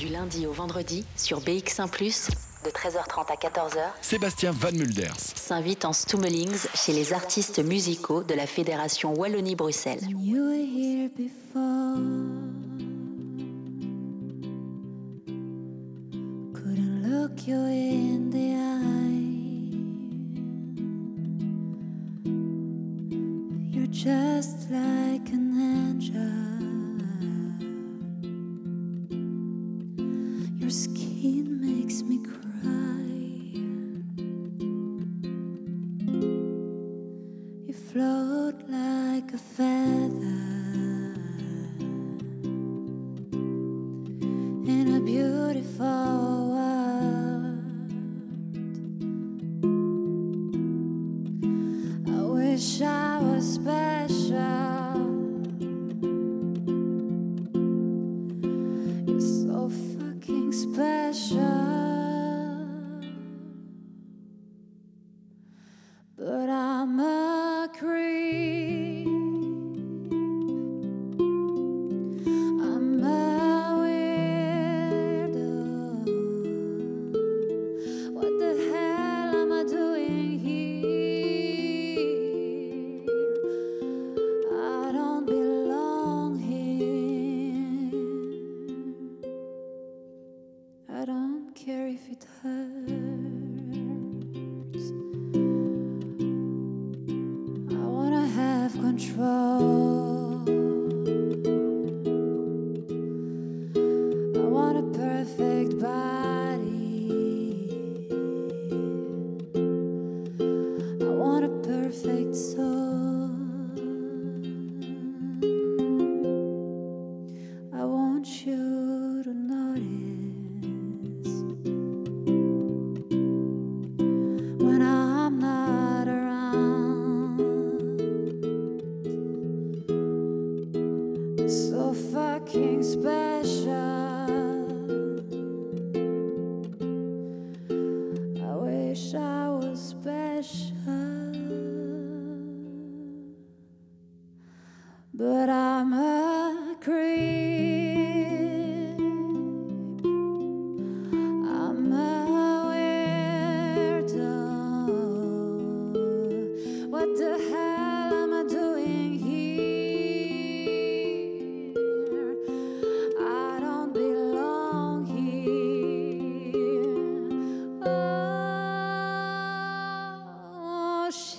Du lundi au vendredi, sur BX1 de 13h30 à 14h, Sébastien Van Mulders. s'invite en Stummelings chez les artistes musicaux de la Fédération Wallonie-Bruxelles. You were here before. Couldn't look you in the eye. You're just like an angel.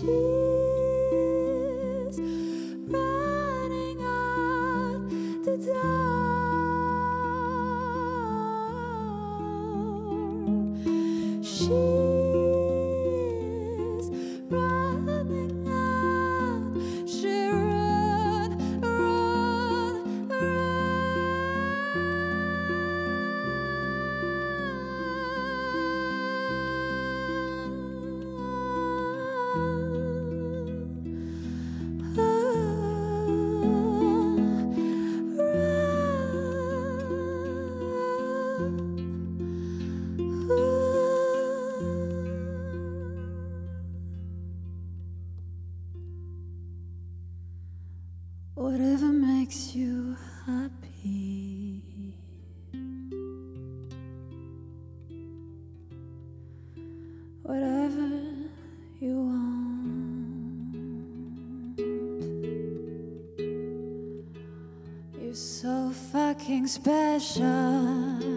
Oh, special.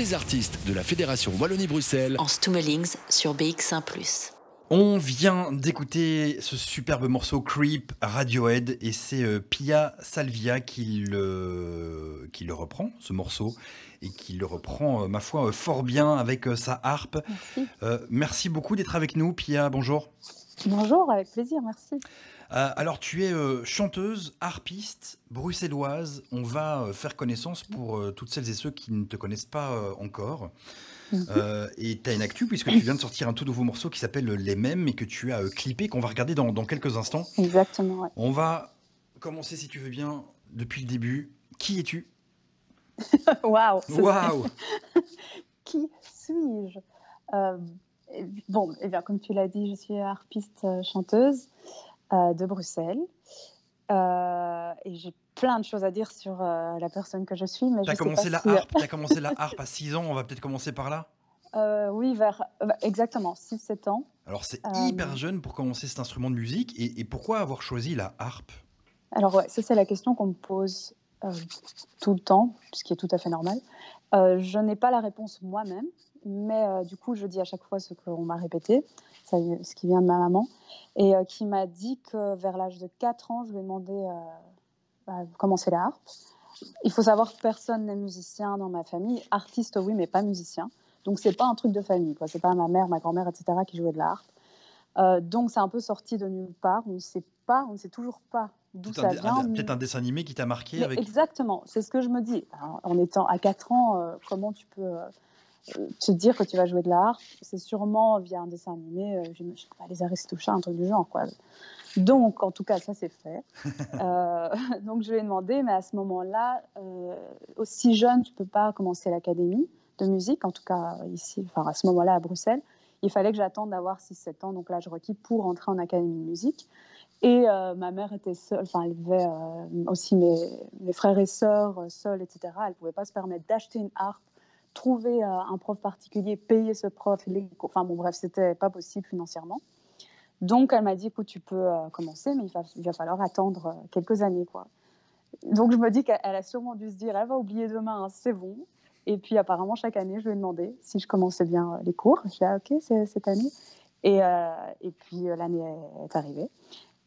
Les artistes de la Fédération Wallonie-Bruxelles En Stummelings sur BX1 On vient d'écouter ce superbe morceau Creep Radiohead et c'est euh, Pia Salvia qui le, qui qui le reprend, ce morceau, et qui le reprend, euh, ma foi, euh, fort bien avec euh, sa harpe. Merci. Euh, merci beaucoup d'être avec nous, Pia. Bonjour. Bonjour, avec plaisir, merci. Euh, alors, tu es euh, chanteuse, harpiste, bruxelloise. On va euh, faire connaissance pour toutes celles et ceux qui ne te connaissent pas encore. Mhm. Et tu as une actu puisque tu viens de sortir un tout nouveau morceau qui s'appelle Les Mêmes et que tu as clippé, qu'on va regarder dans, dans quelques instants. Exactement, ouais. On va commencer, si tu veux bien, depuis le début. Qui es-tu? Waouh Waouh Qui suis-je? Bon, eh bien, comme tu l'as dit, je suis harpiste euh, chanteuse euh, de Bruxelles. Euh, et j'ai plein de choses à dire sur euh, la personne que je suis. Mais je sais commencé la si- harpe, t'as commencé la harpe à 6 ans, on va peut-être commencer par là. Euh, oui, vers euh, exactement 6-7 ans. Alors c'est hyper jeune pour commencer cet instrument de musique et, et pourquoi avoir choisi la harpe? Alors, ouais, ça, c'est la question qu'on me pose tout le temps, ce qui est tout à fait normal. Je n'ai pas la réponse moi-même, mais euh, du coup, je dis à chaque fois ce qu'on m'a répété, ça, ce qui vient de ma maman, et euh, qui m'a dit que vers l'âge de 4 ans, je lui ai demandé euh, à commencer la harpe. Il faut savoir que personne n'est musicien dans ma famille. Artiste, oui, mais pas musicien. Donc, c'est pas un truc de famille. quoi. C'est pas ma mère, ma grand-mère, etc., qui jouaient de la harpe. Donc, c'est un peu sorti de nulle part. On ne sait pas, on ne sait toujours pas d'où ça vient. peut-être un dessin animé qui t'a marqué avec. Exactement, c'est ce que je me dis. Alors, En étant à 4 ans, comment tu peux te dire que tu vas jouer de la harpe C'est sûrement via un dessin animé, euh, je je sais pas, les Aristochats, un truc du genre. Quoi. Donc, en tout cas, ça c'est fait. Euh, donc, je lui ai demandé, mais à ce moment-là, euh, aussi jeune, tu peux pas commencer l'académie de musique, en tout cas ici, enfin à ce moment-là à Bruxelles. Il fallait que j'attende d'avoir 6-7 ans, donc l'âge requis pour entrer en académie de musique. Et euh, ma mère était seule, enfin, elle avait euh, aussi mes, mes frères et sœurs euh, seuls, etc. Elle ne pouvait pas se permettre d'acheter une harpe, trouver euh, un prof particulier, payer ce prof. les. Enfin, bon, bref, c'était pas possible financièrement. Donc, elle m'a dit écoute, tu peux euh, commencer, mais il va, falloir attendre euh, quelques années, quoi. Donc, je me dis qu'elle elle a sûrement dû se dire elle va oublier demain, hein, c'est bon. Et puis, apparemment, chaque année, je lui ai demandé si je commençais bien les cours. J'ai dit ah, ok, cette année. Et, et puis, l'année est- arrivée.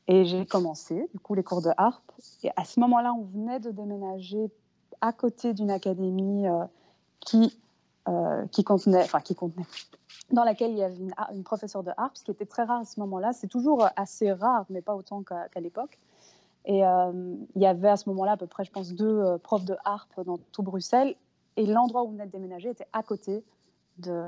Et j'ai commencé, du coup, les cours de harpe. Et à ce moment-là, on venait de déménager à côté d'une académie qui, euh, qui contenait, enfin, qui contenait, dans laquelle il y avait une, une professeure de harpe, ce qui était très rare à ce moment-là. C'est toujours assez rare, mais pas autant qu'à l'époque. Et euh, il y avait à ce moment-là à peu près, je pense, deux euh, profs de harpe dans tout Bruxelles. Et l'endroit où on venait de déménager était à côté de,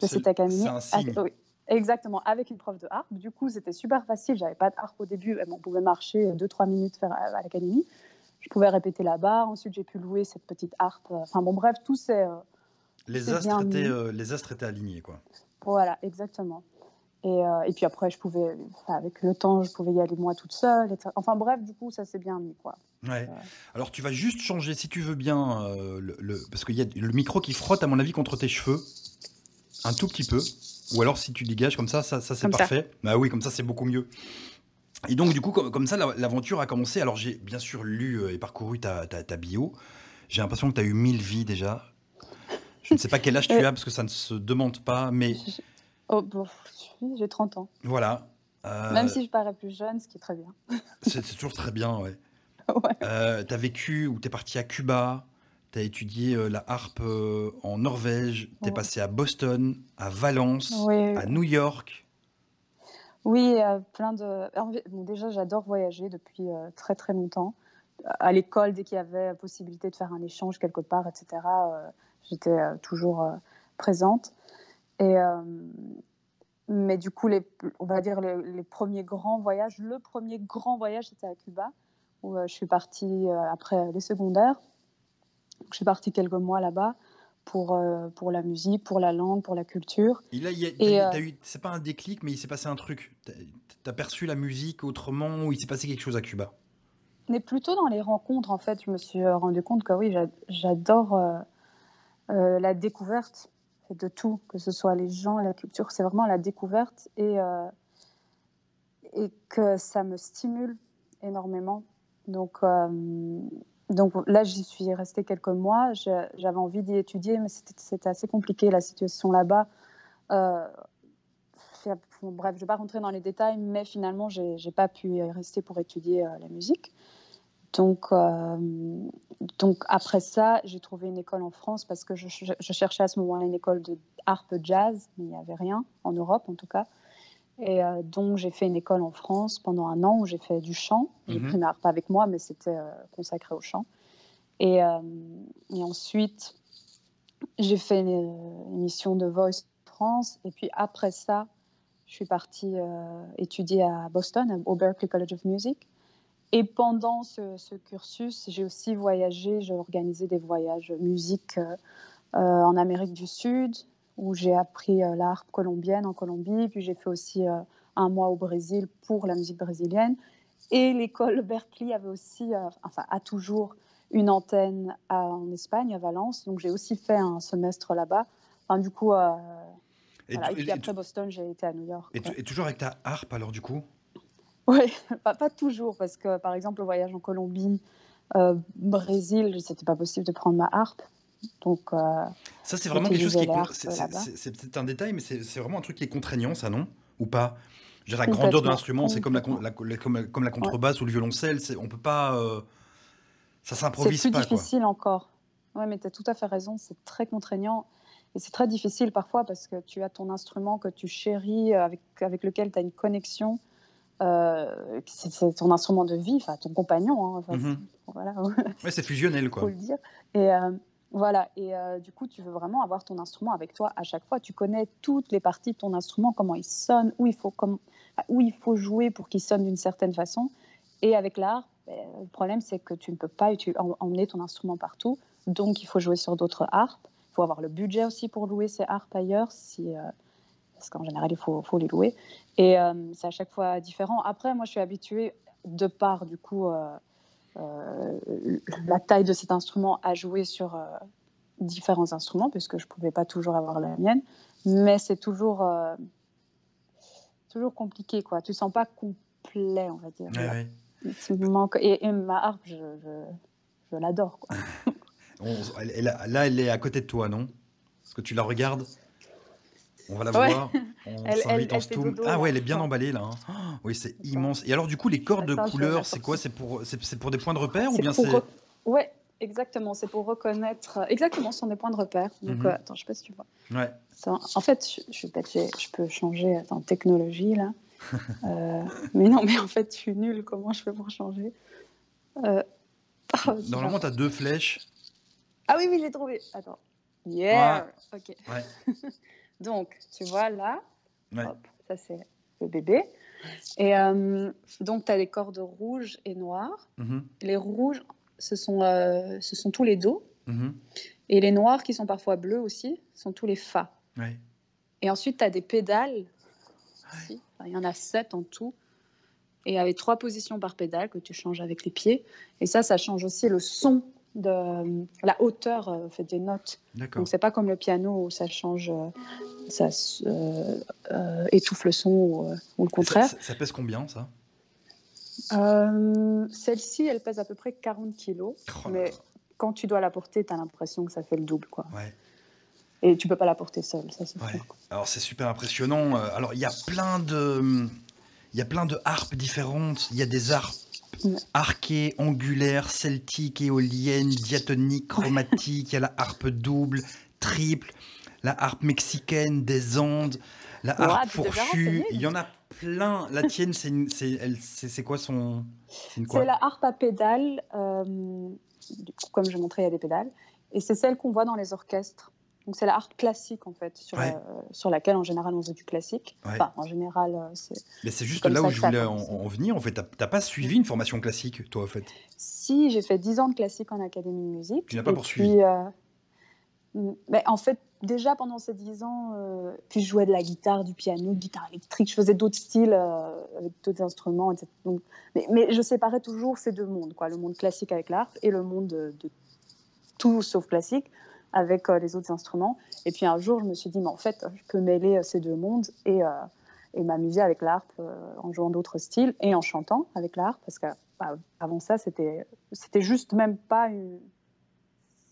cette académie. Ah, oui, exactement, avec une prof de harpe. Du coup, c'était super facile. J'avais pas de harpe au début. mais On pouvait marcher 2-3 minutes à l'académie. Je pouvais répéter là-bas. Ensuite, j'ai pu louer cette petite harpe. Enfin bon, bref, tout c'est Les c'est astres, bien étaient, mis. euh, les astres étaient alignés, quoi. voilà, exactement. Et, euh, et puis après, je pouvais, enfin, avec le temps, je pouvais y aller moi toute seule. etc. Enfin bref, du coup, ça s'est bien mis, quoi. Ouais. Alors tu vas juste changer, si tu veux bien, euh, le, le- parce qu'il y a le micro qui frotte, à mon avis, contre tes cheveux. Un tout petit peu. Ou alors si tu dégages comme ça, ça, ça c'est Comme ça. parfait. Bah oui, comme ça c'est beaucoup mieux. Et donc du coup, comme, comme ça, la- l'aventure a commencé. Alors j'ai bien sûr lu euh, et parcouru ta, ta, ta bio. J'ai l'impression que tu as eu mille vies déjà. Je ne sais pas quel âge tu Euh. as, parce que ça ne se demande pas, mais Oh, bon, j'ai 30 ans. voilà. Euh, Même si je parais plus jeune, ce qui est très bien. c'est toujours très bien, ouais. Ouais. Euh, t'as vécu ou t'es parti à Cuba, t'as étudié euh, la harpe en Norvège, t'es Ouais. passé à Boston, à Valence, à New York. Oui plein de. bon, déjà, j'adore voyager depuis euh, très très longtemps. À l'école, dès qu'il y avait possibilité de faire un échange quelque part, etc., euh, j'étais euh, toujours présente. Et, mais du coup, on va dire les, premiers grands voyages, le premier grand voyage, c'était à Cuba, où je suis partie après les secondaires. Je suis partie quelques mois là-bas pour, euh, pour la musique, pour la langue, pour la culture. Et là, euh, c'est pas un déclic, mais il s'est passé un truc. T'as- T'as perçu la musique autrement ou il s'est passé quelque chose à Cuba? Mais plutôt dans les rencontres, en fait, je me suis euh, rendu compte que oui, j'a- j'adore euh, euh, la découverte de tout, que ce soit les gens, la culture, c'est vraiment la découverte et, et que ça me stimule énormément. Donc, donc là, j'y suis restée quelques mois. Je- J'avais envie d'y étudier, mais c'était assez compliqué la situation là-bas. Euh, bref, je ne vais pas rentrer dans les détails, mais finalement, j'ai n'ai pas pu y rester pour étudier euh, la musique. Donc, euh, donc après ça, j'ai trouvé une école en France parce que je, je cherchais à ce moment-là une école de harpe jazz, mais il n'y avait rien en Europe en tout cas. Et euh, donc j'ai fait une école en France pendant un an où j'ai fait du chant. J'ai Mhm. pris ma harpe avec moi, mais c'était euh, consacré au chant. Et, euh, et ensuite, j'ai fait une émission de Voice France. Et puis après ça, je suis partie étudier à Boston, au Berklee College of Music. Et pendant ce, ce cursus, j'ai aussi voyagé, j'ai organisé des voyages musique en Amérique du Sud, où j'ai appris euh, la harpe colombienne en Colombie. Puis j'ai fait aussi euh, un mois au Brésil pour la musique brésilienne. Et l'école Berkeley avait aussi, euh, enfin, a toujours une antenne à- en Espagne, à Valence. Donc j'ai aussi fait un semestre là-bas. Enfin, du coup, euh, Et, voilà. Et puis et- après Boston, j'ai été à New York. et toujours avec ta harpe alors du coup? Oui, pas, pas toujours, parce que par exemple, le voyage en Colombie, euh, Brésil, c'était pas possible de prendre ma harpe. Donc, euh, Ça, c'est vraiment quelque chose qui est. C'est c'est- c'est- c'est peut-être un détail, mais c'est c'est vraiment un truc qui est contraignant, ça, non? Ou pas? Je veux dire, la grandeur de l'instrument, c'est comme la, comme, comme la contrebasse ou le violoncelle, c'est- on peut pas. euh, ça c'est s'improvise plus pas, quoi. difficile encore. Oui, mais tu as tout à fait raison, c'est très contraignant. Et c'est très difficile parfois parce que tu as ton instrument que tu chéris, euh, avec, avec lequel tu as une connexion. euh, c'est c'est ton instrument de vie, enfin ton compagnon. hein, Mhm. voilà. Ouais, c'est fusionnel, faut quoi. le dire. Et euh, voilà. Et euh, du coup, tu veux vraiment avoir ton instrument avec toi à chaque fois. Tu connais toutes les parties de ton instrument, comment il sonne, où il faut, où il faut jouer pour qu'il sonne d'une certaine façon. Et avec l'art, ben, le problème, c'est que tu ne peux pas emmener ton instrument partout. Donc, il faut jouer sur d'autres harpes. Il faut avoir le budget aussi pour louer ces harpes ailleurs, euh, parce qu'en général, il faut, les louer. Et euh, c'est à chaque fois différent. Après, moi, je suis habituée, de par, du coup, la taille de cet instrument à jouer sur euh, différents instruments, puisque je ne pouvais pas toujours avoir la mienne. Mais c'est toujours, euh, toujours compliqué, quoi. Tu ne sens pas complet, on va dire. Ouais, ouais. Il me manque- Et, et ma harpe, je, je, je l'adore, là, elle est à côté de toi, non? Parce que tu la regardes. On va la Ouais. voir. On Elle- en elle fait stoom. dodo, Ah ouais, elle est bien emballée là. hein. Oh, oui, c'est immense. Et alors du coup, les cordes de Attends, couleur, c'est quoi? C'est pour, c'est pour des points de repère ou bien c'est Ouais, exactement. C'est pour reconnaître. Exactement, ce sont des points de repère. Donc, Mhm. euh, attends, je sais pas si tu vois. Ouais. Ça, en fait, je, je, suis bête, j'ai- je peux changer en technologie là. Euh, mais non, mais en fait, je suis nulle. Comment je fais pour changer? Euh, oh, Normalement, tu as deux flèches. Ah oui, oui, j'ai trouvé. Attends. Yeah. Ok. Ouais. Donc, tu vois là, Ouais. hop, ça c'est le bébé. Et euh, donc, tu as les cordes rouges et noires. Mhm, Les rouges, ce sont, euh, ce sont tous les dos. mhm, Et les noirs, qui sont parfois bleus aussi, sont tous les fa. ouais. Et ensuite, tu as des pédales. il y en a sept en tout. Et avec trois positions par pédale que tu changes avec les pieds. Et ça, ça change aussi le son de la hauteur euh, fait des notes. Donc c'est pas comme le piano où ça change, euh, ça euh, euh, étouffe le son ou, ou le contraire. ça- ça pèse combien ça? Euh, Celle-ci, elle pèse à peu près 40 kilos. Oh mais quand tu dois la porter, tu as l'impression que ça fait le double. Quoi. Ouais. Et tu peux pas la porter seule, ça c'est Ouais. Alors c'est super impressionnant. Alors il y a plein de, il y a plein de harpes différentes. Il y a des harpes Ouais. arquées, angulaires, celtiques, éoliennes, diatoniques, chromatiques. Il y a la harpe double, triple, la harpe mexicaine des Andes, la harpe fourchue. Il y en a plein. La tienne, c'est une- c'est elle- c'est- c'est quoi son, c'est une quoi? C'est la harpe à pédales. euh, du coup, comme je montrais, il y a des pédales. Et c'est celle qu'on voit dans les orchestres. Donc c'est la harpe classique en fait, sur, Ouais. la- sur laquelle en général on faisait du classique. Ouais. Enfin, en général, euh, c'est Mais c'est juste là où je voulais en, venir. En fait, t'as pas suivi une formation classique, toi, en fait? Si, j'ai fait 10 ans de classique en académie de musique. Tu n'as pas poursuivi. puis, euh, ben, En fait, déjà pendant ces 10 ans, euh, puis je jouais de la guitare, du piano, guitare électrique, je faisais d'autres styles euh, avec d'autres instruments, etc. Donc, mais, mais je séparais toujours ces deux mondes, quoi, le monde classique avec l'harpe et le monde de, de tout sauf classique avec euh, les autres instruments. Et puis un jour, je me suis dit, mais en fait, je peux mêler euh, ces deux mondes et, euh, et m'amuser avec l'harpe euh, en jouant d'autres styles et en chantant avec l'harpe, parce qu'avant ça, c'était c'était juste même pas une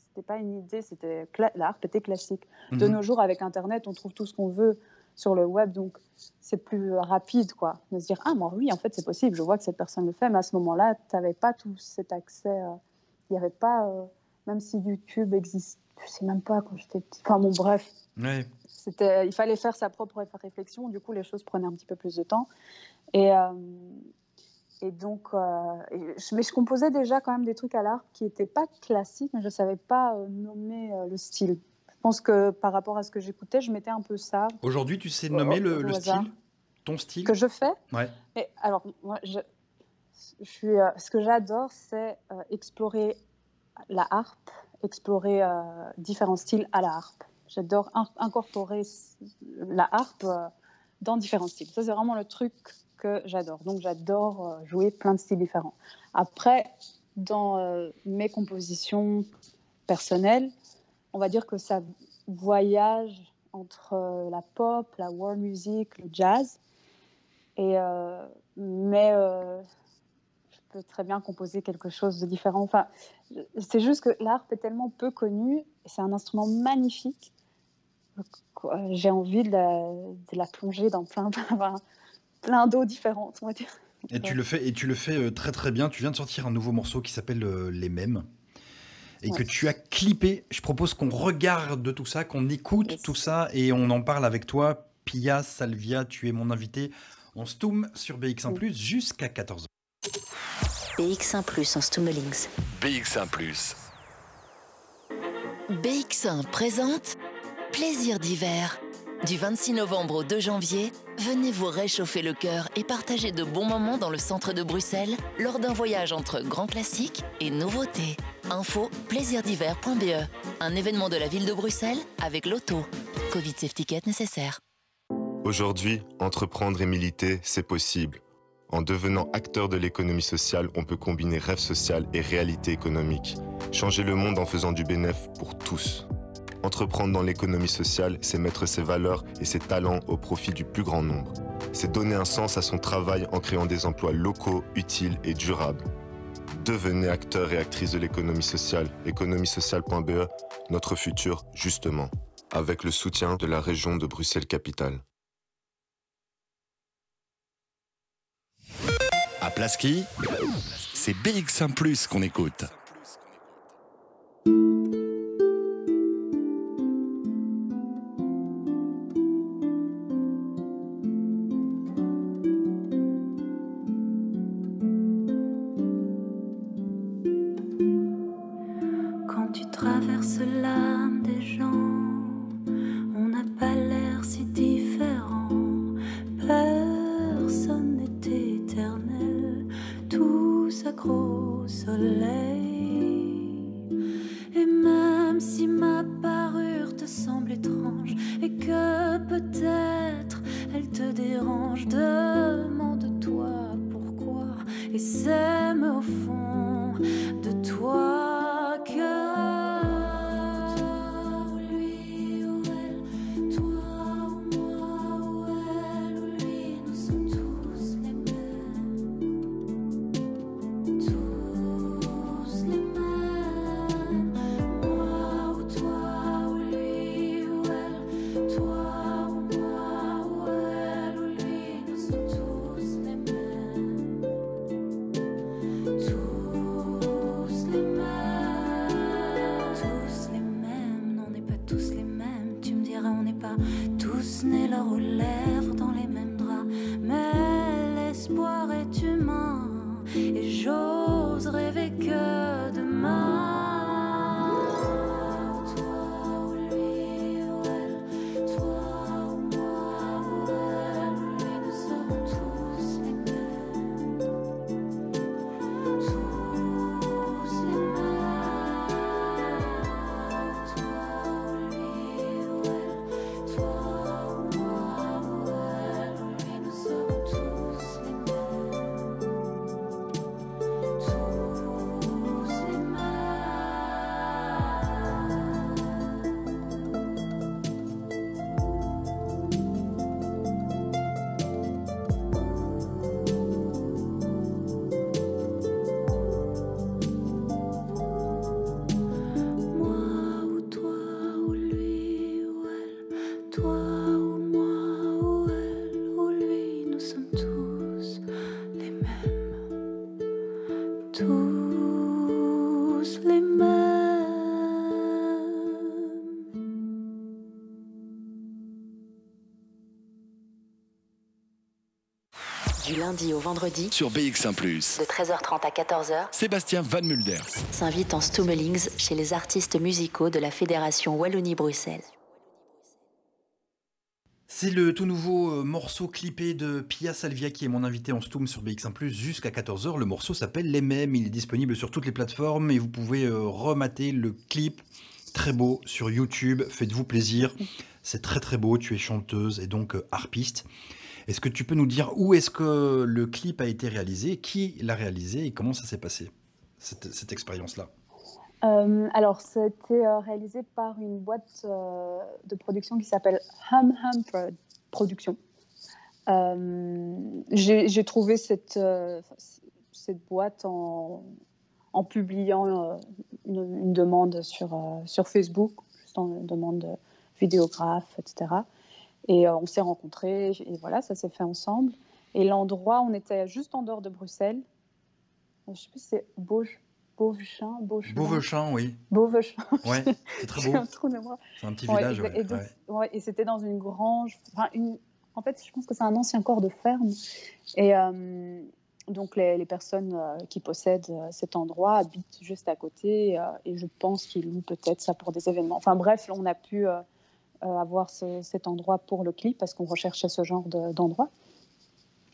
c'était pas une idée, c'était l'harpe était classique. De Mhm. nos jours, avec Internet, on trouve tout ce qu'on veut sur le web, donc c'est plus rapide, quoi, de se dire ah moi oui, en fait c'est possible, je vois que cette personne le fait, mais à ce moment-là, tu n'avais pas tout cet accès, euh, il n'y avait pas, euh, même si YouTube existe, je sais même pas quand j'étais petit, enfin bon bref, Ouais. c'était, il fallait faire sa propre réflexion, du coup les choses prenaient un petit peu plus de temps, et euh, et donc, euh, et je, mais je composais déjà quand même des trucs à l'art qui n'étaient pas classiques, mais je ne savais pas euh, nommer le style. Je pense que par rapport à ce que j'écoutais, je mettais un peu ça. Aujourd'hui, tu sais nommer au- le, style? Ton style? Que je fais? Ouais. Mais alors, moi, je, je suis, ce que j'adore, c'est explorer la harpe, explorer euh, différents styles à la harpe. J'adore in- incorporer la harpe euh, dans différents styles. Ça, c'est vraiment le truc que j'adore. Donc, j'adore euh, jouer plein de styles différents. Après, dans mes compositions personnelles, on va dire que ça voyage entre la pop, la world music, le jazz. Et, mais peux très bien composer quelque chose de différent. Enfin, c'est juste que l'harpe est tellement peu connu, et c'est un instrument magnifique. que, euh, J'ai envie de la, de la plonger dans plein, plein d'eau différentes, on va dire. Et tu le fais, et tu le fais euh, très très bien. Tu viens de sortir un nouveau morceau qui s'appelle euh, Les Mêmes. Et Ouais. que tu as clippé. Je propose qu'on regarde tout ça, qu'on écoute Yes. tout ça et on en parle avec toi. Pia Salvia, tu es mon invité en Stoom sur BX1 jusqu'à 14h. BX1 en Stummelings. BX1 BX1 présente Plaisir d'hiver. Du 26 novembre au 2 janvier, venez vous réchauffer le cœur et partager de bons moments dans le centre de Bruxelles lors d'un voyage entre grands classiques et nouveautés. Info plaisirdiver.be. Un événement de la ville de Bruxelles avec l'auto. Covid safety ticket nécessaire. Aujourd'hui, entreprendre et militer, c'est possible. En devenant acteur de l'économie sociale, on peut combiner rêve social et réalité économique. Changer le monde en faisant du bénéfice pour tous. Entreprendre dans l'économie sociale, c'est mettre ses valeurs et ses talents au profit du plus grand nombre. C'est donner un sens à son travail en créant des emplois locaux, utiles et durables. Devenez acteur et actrice de l'économie sociale. économiesociale.be, notre futur, justement. Avec le soutien de la région de Bruxelles-Capitale. À Plaski, c'est BX1 qu'on écoute. Lundi au vendredi, Sur BX1 ⁇ de 13h30 à 14h, Sébastien Van Mulders. s'invite en Stummelings chez les artistes musicaux de la Fédération Wallonie-Bruxelles. C'est le tout nouveau euh, morceau clippé de Pia Salvia qui est mon invité en Stoom sur BX1 jusqu'à 14h. Le morceau s'appelle Les Mêmes. Il est disponible sur toutes les plateformes et vous pouvez euh, remater le clip. Très beau sur YouTube. Faites-vous plaisir. C'est très très beau. Tu es chanteuse et donc euh, harpiste. Est-ce que tu peux nous dire où est-ce que le clip a été réalisé, qui l'a réalisé et comment ça s'est passé, cette, cette expérience-là? Euh, alors, c'était euh, réalisé par une boîte euh, de production qui s'appelle Hum Hum Pro- Production. J'ai trouvé cette, cette boîte en, en publiant une, une demande sur, sur Facebook, juste en demande de vidéographe, etc. Et euh, on s'est rencontrés, et voilà, ça s'est fait ensemble. Et l'endroit, on était juste en dehors de Bruxelles. Je ne sais plus si c'est Beauge, Beauvechin, Beauchemin. Beauvechin, oui. Beauvechin. Ouais, c'est très beau. C'est un petit Ouais, village. et- ouais, et ouais. c'était dans une grange. Enfin, une... En fait, je pense que c'est un ancien corps de ferme. Et euh, donc, les, les personnes euh, qui possèdent euh, cet endroit habitent juste à côté. euh, et je pense qu'ils louent peut-être ça pour des événements. Enfin, bref, on a pu euh, euh, avoir ce- cet endroit pour le clip parce qu'on recherchait ce genre de- d'endroit.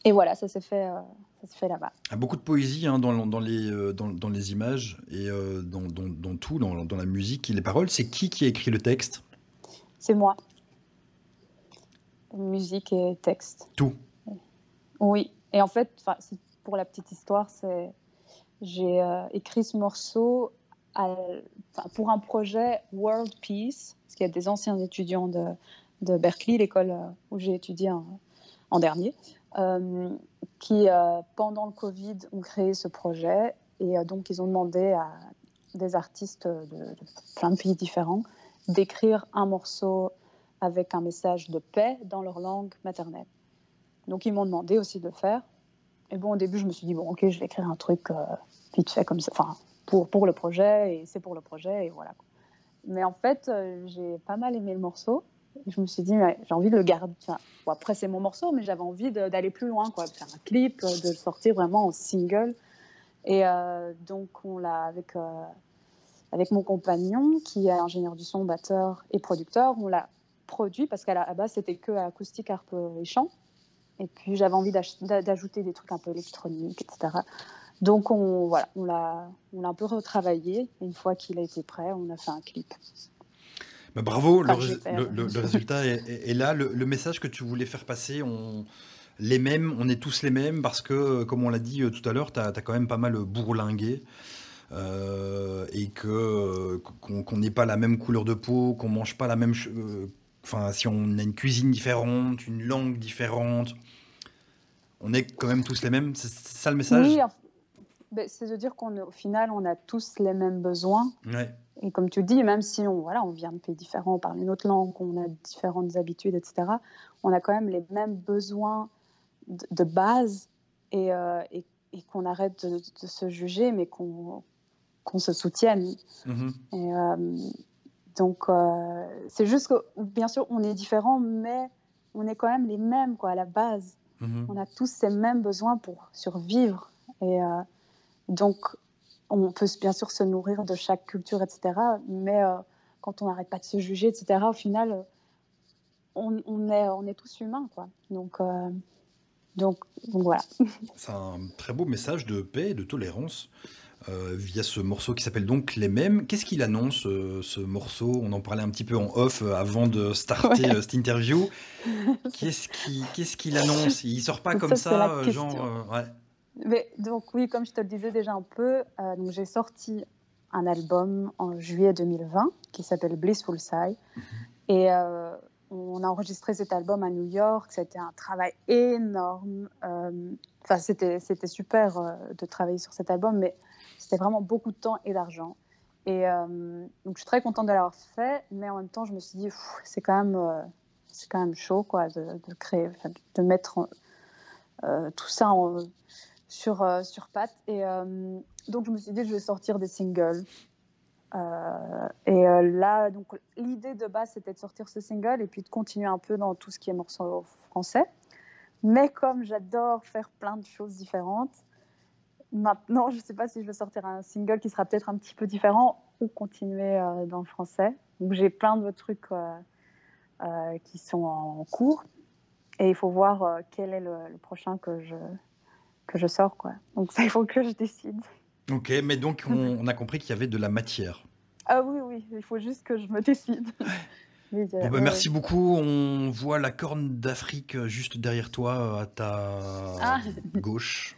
et voilà, ça s'est fait, euh, fait là-bas. Il y a beaucoup de poésie hein, dans, dans les, euh, dans, dans les images et euh, dans, tout, dans, la musique et les paroles. C'est qui qui a écrit le texte? C'est moi. Musique et texte. Tout. Oui. Et en fait, pour la petite histoire, c'est j'ai euh, écrit ce morceau pour un projet World Peace, parce qu'il y a des anciens étudiants de, Berkeley, l'école euh, où j'ai étudié en, dernier, euh, qui, euh, pendant le Covid, ont créé ce projet. Et donc, ils ont demandé à des artistes de, de plein de pays différents d'écrire un morceau avec un message de paix dans leur langue maternelle. Donc ils m'ont demandé aussi de le faire. Et bon, au début, je me suis dit, bon, ok, je vais écrire un truc vite fait comme ça, enfin, pour, pour le projet, et c'est pour le projet, et voilà. Mais en fait, euh, j'ai pas mal aimé le morceau. Je me suis dit, j'ai envie de le garder. Après, c'est mon morceau, mais j'avais envie d'aller plus loin, quoi, de faire un clip, euh, de le sortir vraiment en single. Et euh, donc, on l'a avec, avec mon compagnon, qui est ingénieur du son, batteur et producteur, on l'a produit parce qu'à la base, c'était que acoustique, harpe et chant. Et puis, j'avais envie d'ajouter des trucs un peu électroniques, etc. Donc, on, voilà, on l'a on l'a un peu retravaillé. Et une fois qu'il a été prêt, on a fait un clip. Bah, bravo, le, Enfin, rés- j'espère. le- le- le résultat est, est- est là. Le, le message que tu voulais faire passer, on, les mêmes, on est tous les mêmes parce que, comme on l'a dit euh, tout à l'heure, tu as, quand même pas mal bourlingué. euh, et que euh, qu'on qu'on n'ait pas la même couleur de peau, qu'on mange pas la même, euh, enfin si on a une cuisine différente, une langue différente, on est quand même tous les mêmes. C'est ça le message? Oui, ben, c'est de dire qu'au final, on a tous les mêmes besoins. Ouais. Et comme tu dis, même si on, voilà, on vient de pays différents, on parle une autre langue, on a différentes habitudes, etc., on a quand même les mêmes besoins de, de base et, euh, et, et qu'on arrête de, de se juger, mais qu'on qu'on se soutienne. Mhm. Et, euh, donc, euh, c'est juste que, bien sûr, on est différents, mais on est quand même les mêmes quoi, à la base. Mhm. On a tous ces mêmes besoins pour survivre. Et donc, on peut bien sûr se nourrir de chaque culture, etc. Mais euh, quand on n'arrête pas de se juger, etc., au final, euh, on, on est, on est tous humains. Quoi. Donc, euh, donc, donc voilà. C'est un très beau message de paix et de tolérance euh, via ce morceau qui s'appelle donc Les Mêmes. Qu'est-ce qu'il annonce, euh, ce morceau? On en parlait un petit peu en off euh, avant de starter Ouais. cette interview. Qu'est-ce qui- qu'est-ce qu'il annonce? Il sort pas Ça, comme ça, question. genre. ouais. Mais, donc oui, comme je te le disais déjà un peu, euh, j'ai sorti un album en juillet 2020 qui s'appelle Blissful Sigh. Et euh, on a enregistré cet album à New York. C'était un travail énorme. Euh, Enfin, c'était c'était super euh, de travailler sur cet album, mais c'était vraiment beaucoup de temps et d'argent. Et donc je suis très contente de l'avoir fait, mais en même temps je me suis dit c'est quand même c'est quand même chaud quoi de, de créer, de mettre tout ça en, sur, euh, sur. Et euh, donc, je me suis dit, je vais sortir des singles. Euh, et euh, là, donc l'idée de base, c'était de sortir ce single et puis de continuer un peu dans tout ce qui est morceaux français. Mais comme j'adore faire plein de choses différentes, maintenant, je ne sais pas si je vais sortir un single qui sera peut-être un petit peu différent ou continuer dans le français. Donc j'ai plein de trucs qui sont en cours et il faut voir quel est le prochain que je, que je sors. Quoi. Donc ça, il faut que je décide. Ok, mais donc on, on a compris qu'il y avait de la matière. Ah oui, oui, il faut juste que je me décide. Bon, euh, bah, ouais, merci beaucoup. On voit la corne d'Afrique euh, juste derrière toi, euh, à ta Ah. gauche.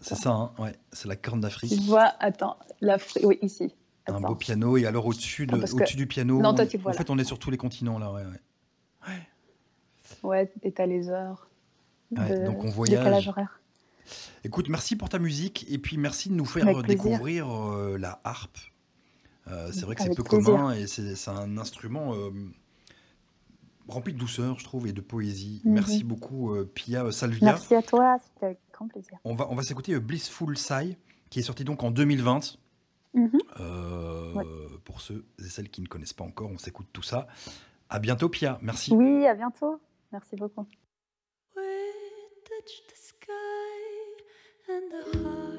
C'est ça, hein ouais, c'est la corne Tu d'Afrique. vois, attends, l'Afrique, oui, ici. Un beau piano. Et alors au-dessus de, Ah, que- au-dessus du piano, Non, toi, on- tu le vois en fait, on est sur tous les continents là. Ouais, ouais. Ouais, et t'as les heures. Ouais, de donc on voyage. horaire. Écoute, merci pour ta musique et puis merci de nous faire découvrir euh, la harpe. Euh, c'est vrai que c'est peu plaisir. commun et c'est un instrument euh, rempli de douceur, je trouve, et de poésie. Mhm. Merci beaucoup, Pia Salvia. Merci à toi, c'était avec grand plaisir. On va, on va s'écouter Blissful Sigh, qui est sorti donc en 2020. Mhm. Ouais. Pour ceux et celles qui ne connaissent pas encore, on s'écoute tout ça. À bientôt, Pia. Merci. Oui, à bientôt. Merci beaucoup. Touch the sky and the heart